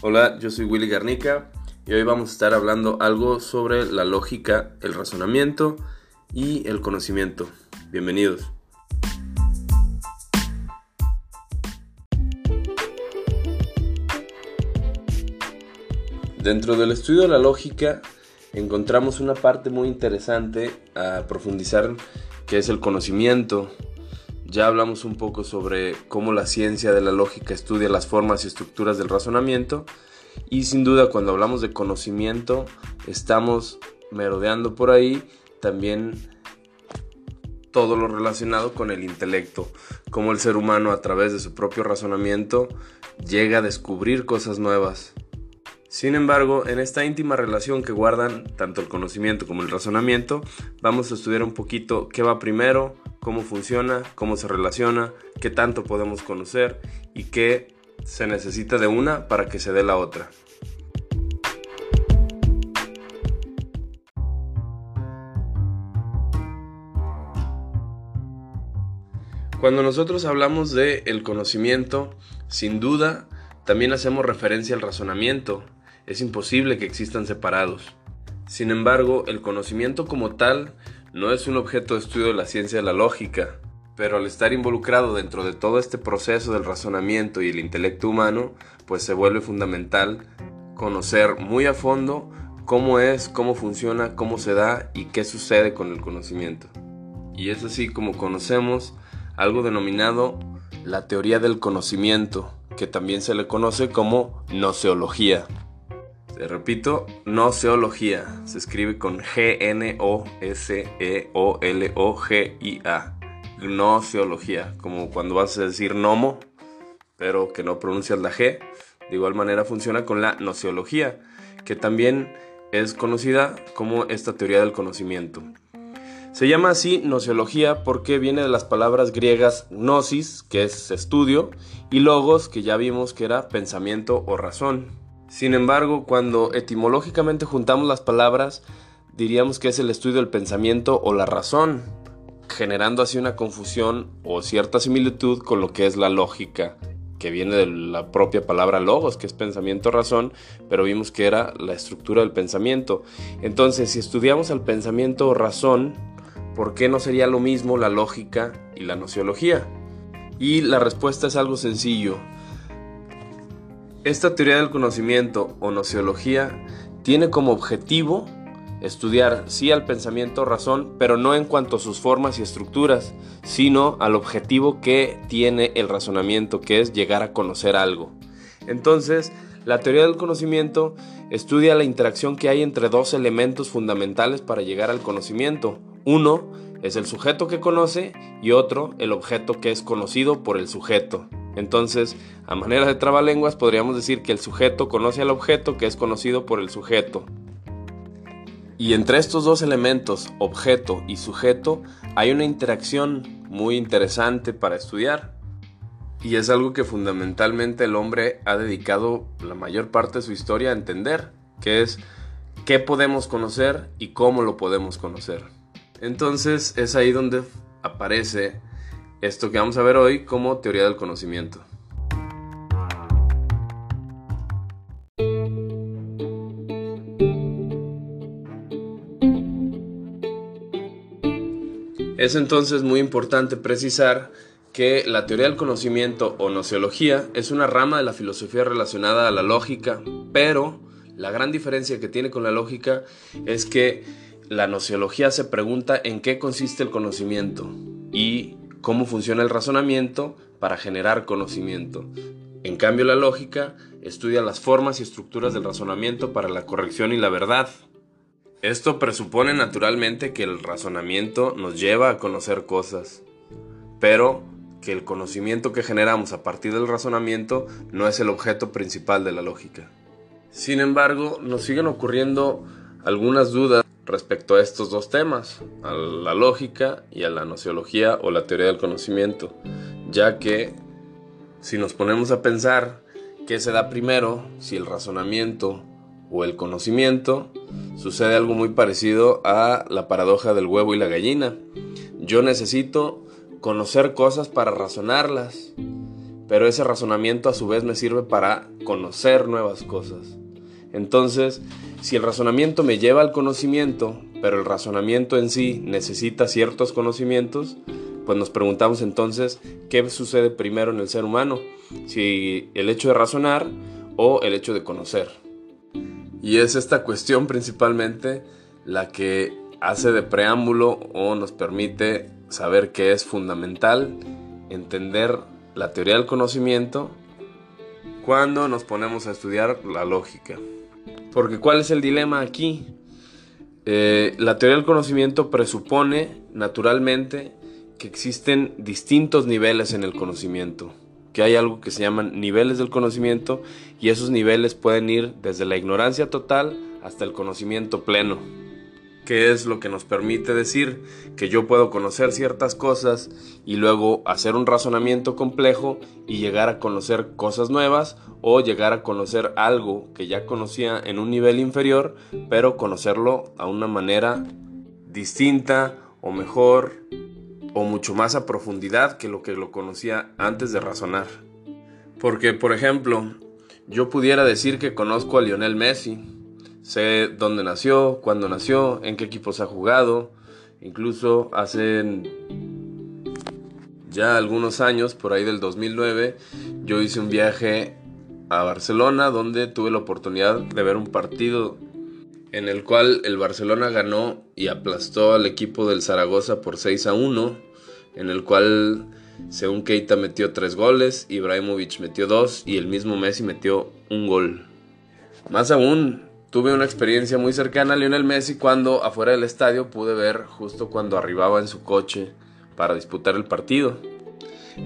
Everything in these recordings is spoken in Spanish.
Hola, yo soy Willy Garnica y hoy vamos a estar hablando algo sobre la lógica, el razonamiento y el conocimiento. Bienvenidos. Dentro del estudio de la lógica encontramos una parte muy interesante a profundizar que es el conocimiento. Ya hablamos un poco sobre cómo la ciencia de la lógica estudia las formas y estructuras del razonamiento y sin duda cuando hablamos de conocimiento estamos merodeando por ahí también todo lo relacionado con el intelecto, cómo el ser humano a través de su propio razonamiento llega a descubrir cosas nuevas. Sin embargo, en esta íntima relación que guardan tanto el conocimiento como el razonamiento, vamos a estudiar un poquito qué va primero, cómo funciona, cómo se relaciona, qué tanto podemos conocer y qué se necesita de una para que se dé la otra. Cuando nosotros hablamos de el conocimiento, sin duda, también hacemos referencia al razonamiento, es imposible que existan separados. Sin embargo, el conocimiento como tal no es un objeto de estudio de la ciencia de la lógica, pero al estar involucrado dentro de todo este proceso del razonamiento y el intelecto humano, pues se vuelve fundamental conocer muy a fondo cómo es, cómo funciona, cómo se da y qué sucede con el conocimiento. Y es así como conocemos algo denominado la teoría del conocimiento, que también se le conoce como noceología. Te repito, noceología. Se escribe con G-N-O-S-E-O-L-O-G-I-A. Gnoseología, como cuando vas a decir nomo, pero que no pronuncias la G. De igual manera funciona con la noceología, que también es conocida como esta teoría del conocimiento. Se llama así noceología porque viene de las palabras griegas gnosis, que es estudio, y logos, que ya vimos que era pensamiento o razón. Sin embargo, cuando etimológicamente juntamos las palabras, diríamos que es el estudio del pensamiento o la razón, generando así una confusión o cierta similitud con lo que es la lógica, que viene de la propia palabra logos, que es pensamiento-razón, pero vimos que era la estructura del pensamiento. Entonces, si estudiamos el pensamiento o razón, ¿por qué no sería lo mismo la lógica y la nociología? Y la respuesta es algo sencillo. Esta teoría del conocimiento o nociología tiene como objetivo estudiar sí al pensamiento razón, pero no en cuanto a sus formas y estructuras, sino al objetivo que tiene el razonamiento, que es llegar a conocer algo. Entonces, la teoría del conocimiento estudia la interacción que hay entre dos elementos fundamentales para llegar al conocimiento. Uno es el sujeto que conoce y otro el objeto que es conocido por el sujeto. Entonces, a manera de trabalenguas, podríamos decir que el sujeto conoce al objeto que es conocido por el sujeto. Y entre estos dos elementos, objeto y sujeto, hay una interacción muy interesante para estudiar. Y es algo que fundamentalmente el hombre ha dedicado la mayor parte de su historia a entender, que es qué podemos conocer y cómo lo podemos conocer. Entonces es ahí donde aparece esto que vamos a ver hoy como teoría del conocimiento. Es entonces muy importante precisar que la teoría del conocimiento o nociología es una rama de la filosofía relacionada a la lógica, pero la gran diferencia que tiene con la lógica es que la nociología se pregunta en qué consiste el conocimiento y cómo funciona el razonamiento para generar conocimiento. En cambio, la lógica estudia las formas y estructuras del razonamiento para la corrección y la verdad. Esto presupone naturalmente que el razonamiento nos lleva a conocer cosas, pero que el conocimiento que generamos a partir del razonamiento no es el objeto principal de la lógica. Sin embargo, nos siguen ocurriendo algunas dudas respecto a estos dos temas, a la lógica y a la nociología o la teoría del conocimiento, ya que si nos ponemos a pensar qué se da primero, si el razonamiento o el conocimiento, sucede algo muy parecido a la paradoja del huevo y la gallina. Yo necesito conocer cosas para razonarlas, pero ese razonamiento a su vez me sirve para conocer nuevas cosas. Entonces, si el razonamiento me lleva al conocimiento, pero el razonamiento en sí necesita ciertos conocimientos, pues nos preguntamos entonces qué sucede primero en el ser humano, si el hecho de razonar o el hecho de conocer. Y es esta cuestión principalmente la que hace de preámbulo o nos permite saber que es fundamental entender la teoría del conocimiento cuando nos ponemos a estudiar la lógica. Porque ¿cuál es el dilema aquí? Eh, la teoría del conocimiento presupone naturalmente que existen distintos niveles en el conocimiento, que hay algo que se llaman niveles del conocimiento y esos niveles pueden ir desde la ignorancia total hasta el conocimiento pleno que es lo que nos permite decir que yo puedo conocer ciertas cosas y luego hacer un razonamiento complejo y llegar a conocer cosas nuevas o llegar a conocer algo que ya conocía en un nivel inferior, pero conocerlo a una manera distinta o mejor o mucho más a profundidad que lo que lo conocía antes de razonar. Porque, por ejemplo, yo pudiera decir que conozco a Lionel Messi, Sé dónde nació, cuándo nació, en qué equipos ha jugado. Incluso hace ya algunos años, por ahí del 2009, yo hice un viaje a Barcelona donde tuve la oportunidad de ver un partido en el cual el Barcelona ganó y aplastó al equipo del Zaragoza por 6 a 1, en el cual según Keita metió 3 goles, Ibrahimovic metió 2 y el mismo Messi metió un gol. Más aún, Tuve una experiencia muy cercana a Lionel Messi cuando afuera del estadio pude ver justo cuando arribaba en su coche para disputar el partido.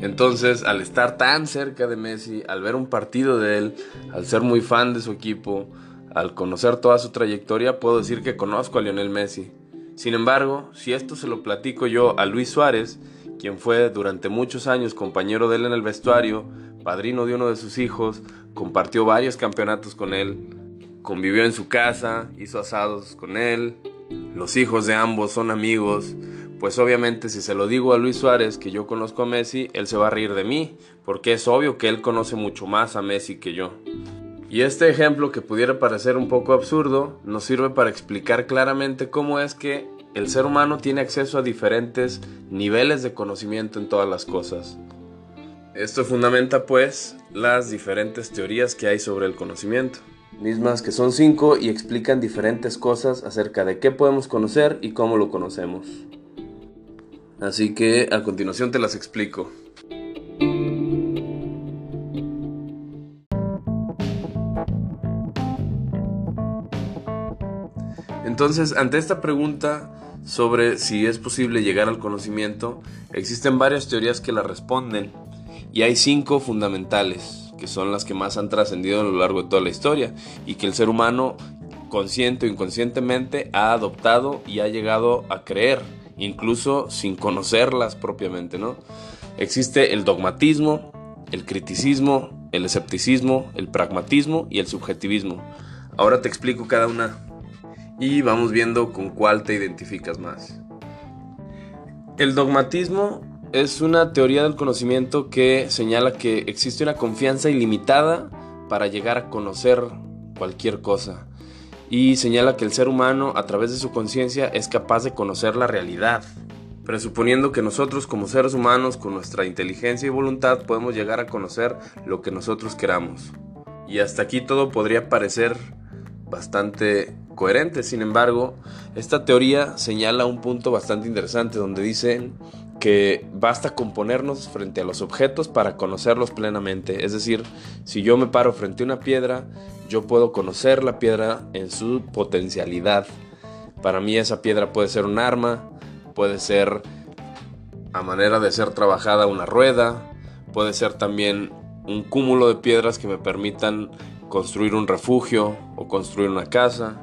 Entonces, al estar tan cerca de Messi, al ver un partido de él, al ser muy fan de su equipo, al conocer toda su trayectoria, puedo decir que conozco a Lionel Messi. Sin embargo, si esto se lo platico yo a Luis Suárez, quien fue durante muchos años compañero de él en el vestuario, padrino de uno de sus hijos, compartió varios campeonatos con él, convivió en su casa, hizo asados con él, los hijos de ambos son amigos, pues obviamente si se lo digo a Luis Suárez que yo conozco a Messi, él se va a reír de mí, porque es obvio que él conoce mucho más a Messi que yo. Y este ejemplo que pudiera parecer un poco absurdo nos sirve para explicar claramente cómo es que el ser humano tiene acceso a diferentes niveles de conocimiento en todas las cosas. Esto fundamenta pues las diferentes teorías que hay sobre el conocimiento mismas que son cinco y explican diferentes cosas acerca de qué podemos conocer y cómo lo conocemos. Así que a continuación te las explico. Entonces, ante esta pregunta sobre si es posible llegar al conocimiento, existen varias teorías que la responden y hay cinco fundamentales que son las que más han trascendido a lo largo de toda la historia y que el ser humano consciente o inconscientemente ha adoptado y ha llegado a creer, incluso sin conocerlas propiamente, ¿no? Existe el dogmatismo, el criticismo, el escepticismo, el pragmatismo y el subjetivismo. Ahora te explico cada una y vamos viendo con cuál te identificas más. El dogmatismo es una teoría del conocimiento que señala que existe una confianza ilimitada para llegar a conocer cualquier cosa. Y señala que el ser humano, a través de su conciencia, es capaz de conocer la realidad, presuponiendo que nosotros como seres humanos, con nuestra inteligencia y voluntad, podemos llegar a conocer lo que nosotros queramos. Y hasta aquí todo podría parecer bastante coherente, sin embargo, esta teoría señala un punto bastante interesante donde dicen que basta con ponernos frente a los objetos para conocerlos plenamente. Es decir, si yo me paro frente a una piedra, yo puedo conocer la piedra en su potencialidad. Para mí esa piedra puede ser un arma, puede ser a manera de ser trabajada una rueda, puede ser también un cúmulo de piedras que me permitan construir un refugio o construir una casa.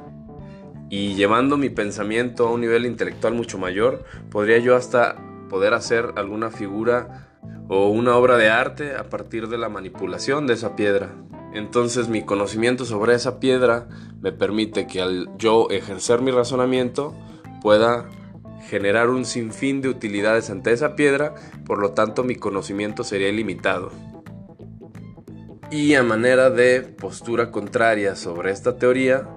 Y llevando mi pensamiento a un nivel intelectual mucho mayor, podría yo hasta poder hacer alguna figura o una obra de arte a partir de la manipulación de esa piedra. Entonces mi conocimiento sobre esa piedra me permite que al yo ejercer mi razonamiento pueda generar un sinfín de utilidades ante esa piedra, por lo tanto mi conocimiento sería ilimitado. Y a manera de postura contraria sobre esta teoría,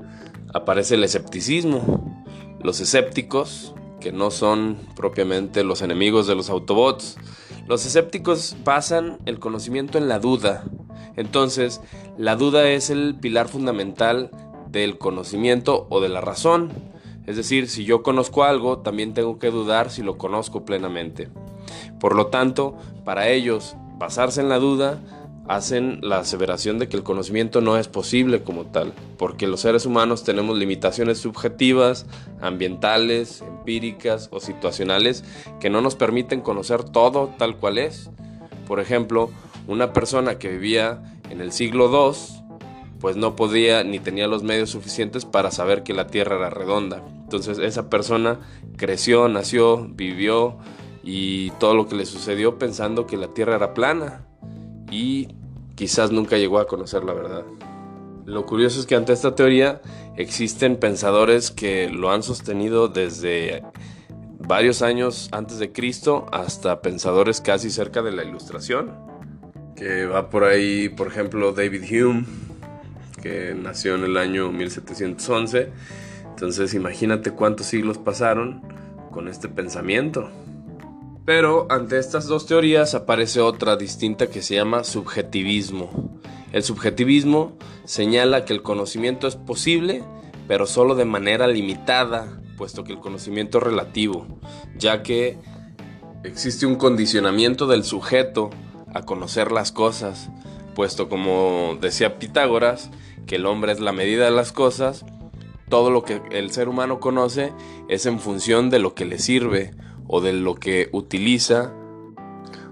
aparece el escepticismo. Los escépticos, que no son propiamente los enemigos de los Autobots, los escépticos basan el conocimiento en la duda. Entonces, la duda es el pilar fundamental del conocimiento o de la razón. Es decir, si yo conozco algo, también tengo que dudar si lo conozco plenamente. Por lo tanto, para ellos, basarse en la duda hacen la aseveración de que el conocimiento no es posible como tal, porque los seres humanos tenemos limitaciones subjetivas, ambientales, empíricas o situacionales que no nos permiten conocer todo tal cual es. Por ejemplo, una persona que vivía en el siglo II, pues no podía ni tenía los medios suficientes para saber que la Tierra era redonda. Entonces esa persona creció, nació, vivió y todo lo que le sucedió pensando que la Tierra era plana y quizás nunca llegó a conocer la verdad. Lo curioso es que ante esta teoría existen pensadores que lo han sostenido desde varios años antes de Cristo hasta pensadores casi cerca de la Ilustración. Que va por ahí, por ejemplo, David Hume, que nació en el año 1711. Entonces imagínate cuántos siglos pasaron con este pensamiento. Pero ante estas dos teorías aparece otra distinta que se llama subjetivismo. El subjetivismo señala que el conocimiento es posible, pero solo de manera limitada, puesto que el conocimiento es relativo, ya que existe un condicionamiento del sujeto a conocer las cosas, puesto como decía Pitágoras, que el hombre es la medida de las cosas, todo lo que el ser humano conoce es en función de lo que le sirve o de lo que utiliza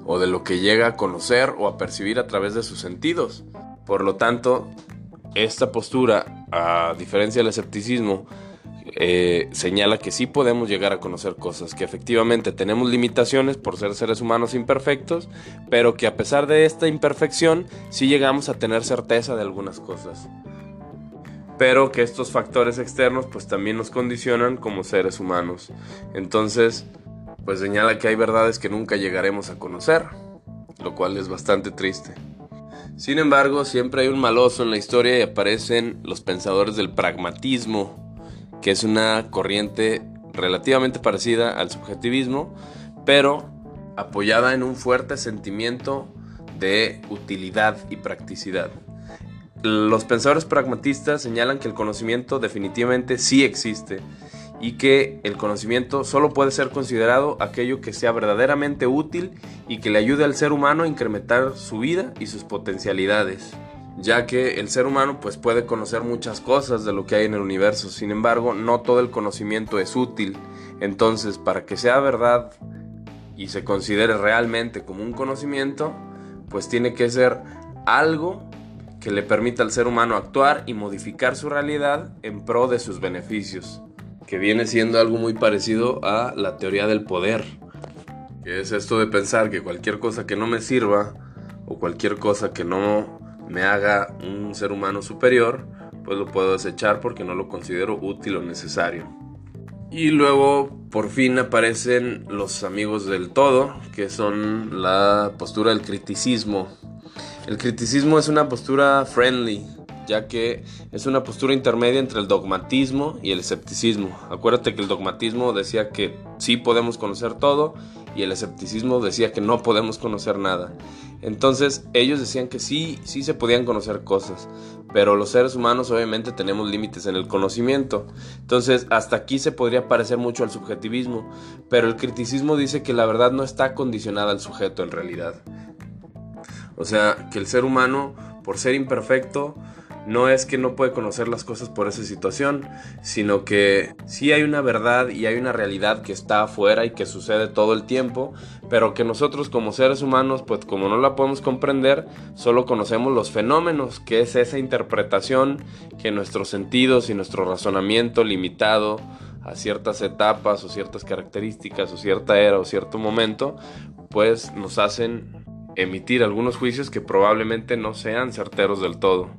o de lo que llega a conocer o a percibir a través de sus sentidos. Por lo tanto, esta postura, a diferencia del escepticismo, eh, señala que sí podemos llegar a conocer cosas, que efectivamente tenemos limitaciones por ser seres humanos imperfectos, pero que a pesar de esta imperfección sí llegamos a tener certeza de algunas cosas. Pero que estos factores externos pues también nos condicionan como seres humanos. Entonces, pues señala que hay verdades que nunca llegaremos a conocer, lo cual es bastante triste. Sin embargo, siempre hay un maloso en la historia y aparecen los pensadores del pragmatismo, que es una corriente relativamente parecida al subjetivismo, pero apoyada en un fuerte sentimiento de utilidad y practicidad. Los pensadores pragmatistas señalan que el conocimiento definitivamente sí existe y que el conocimiento solo puede ser considerado aquello que sea verdaderamente útil y que le ayude al ser humano a incrementar su vida y sus potencialidades, ya que el ser humano pues puede conocer muchas cosas de lo que hay en el universo, sin embargo no todo el conocimiento es útil, entonces para que sea verdad y se considere realmente como un conocimiento, pues tiene que ser algo que le permita al ser humano actuar y modificar su realidad en pro de sus beneficios que viene siendo algo muy parecido a la teoría del poder, que es esto de pensar que cualquier cosa que no me sirva o cualquier cosa que no me haga un ser humano superior, pues lo puedo desechar porque no lo considero útil o necesario. Y luego por fin aparecen los amigos del todo, que son la postura del criticismo. El criticismo es una postura friendly, ya que es una postura intermedia entre el dogmatismo y el escepticismo. Acuérdate que el dogmatismo decía que sí podemos conocer todo y el escepticismo decía que no podemos conocer nada. Entonces ellos decían que sí, sí se podían conocer cosas, pero los seres humanos obviamente tenemos límites en el conocimiento. Entonces hasta aquí se podría parecer mucho al subjetivismo, pero el criticismo dice que la verdad no está condicionada al sujeto en realidad. O sea, que el ser humano, por ser imperfecto, no es que no puede conocer las cosas por esa situación, sino que sí hay una verdad y hay una realidad que está afuera y que sucede todo el tiempo, pero que nosotros como seres humanos, pues como no la podemos comprender, solo conocemos los fenómenos, que es esa interpretación que nuestros sentidos y nuestro razonamiento limitado a ciertas etapas o ciertas características o cierta era o cierto momento, pues nos hacen emitir algunos juicios que probablemente no sean certeros del todo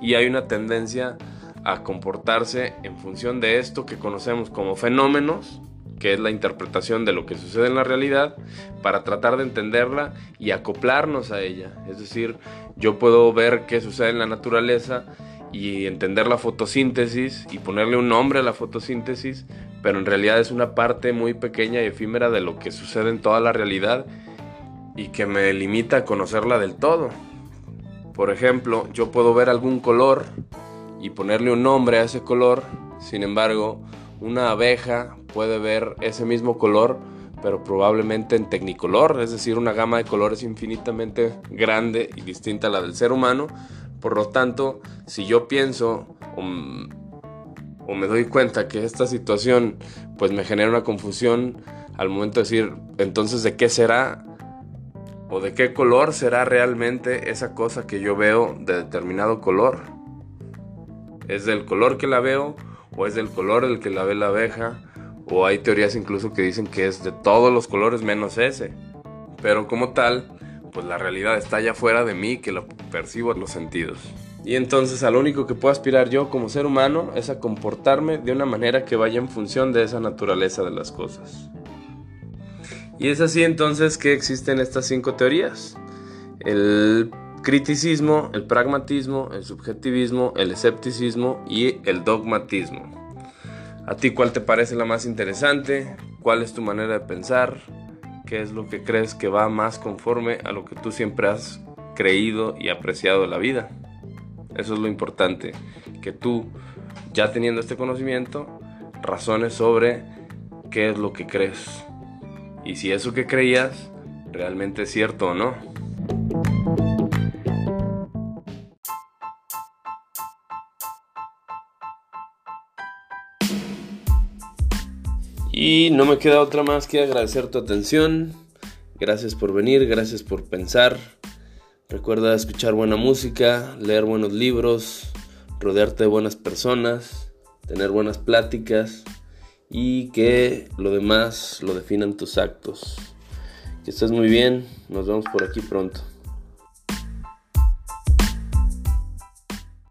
y hay una tendencia a comportarse en función de esto que conocemos como fenómenos que es la interpretación de lo que sucede en la realidad, para tratar de entenderla y acoplarnos a ella. Es decir, yo puedo ver qué sucede en la naturaleza y entender la fotosíntesis y ponerle un nombre a la fotosíntesis, pero en realidad es una parte muy pequeña y efímera de lo que sucede en toda la realidad y que me limita a conocerla del todo. Por ejemplo, yo puedo ver algún color y ponerle un nombre a ese color, sin embargo, una abeja puede ver ese mismo color, pero probablemente en tecnicolor, es decir, una gama de colores infinitamente grande y distinta a la del ser humano. Por lo tanto, si yo pienso o, me doy cuenta que esta situación pues me genera una confusión al momento de decir, entonces, ¿de qué será? ¿O de qué color será realmente esa cosa que yo veo de determinado color? ¿Es del color que la veo o es del color del que la ve la abeja? O hay teorías incluso que dicen que es de todos los colores menos ese. Pero como tal, pues la realidad está allá fuera de mí que lo percibo en los sentidos. Y entonces a lo único que puedo aspirar yo como ser humano es a comportarme de una manera que vaya en función de esa naturaleza de las cosas. Y es así entonces que existen estas cinco teorías. El criticismo, el pragmatismo, el subjetivismo, el escepticismo y el dogmatismo. ¿A ti cuál te parece la más interesante? ¿Cuál es tu manera de pensar? ¿Qué es lo que crees que va más conforme a lo que tú siempre has creído y apreciado de la vida? Eso es lo importante, que tú, ya teniendo este conocimiento, razones sobre qué es lo que crees y si eso que creías realmente es cierto o no. Y no me queda otra más que agradecer tu atención. Gracias por venir, gracias por pensar. Recuerda escuchar buena música, leer buenos libros, rodearte de buenas personas, tener buenas pláticas y que lo demás lo definan tus actos. Que estés muy bien, nos vemos por aquí pronto.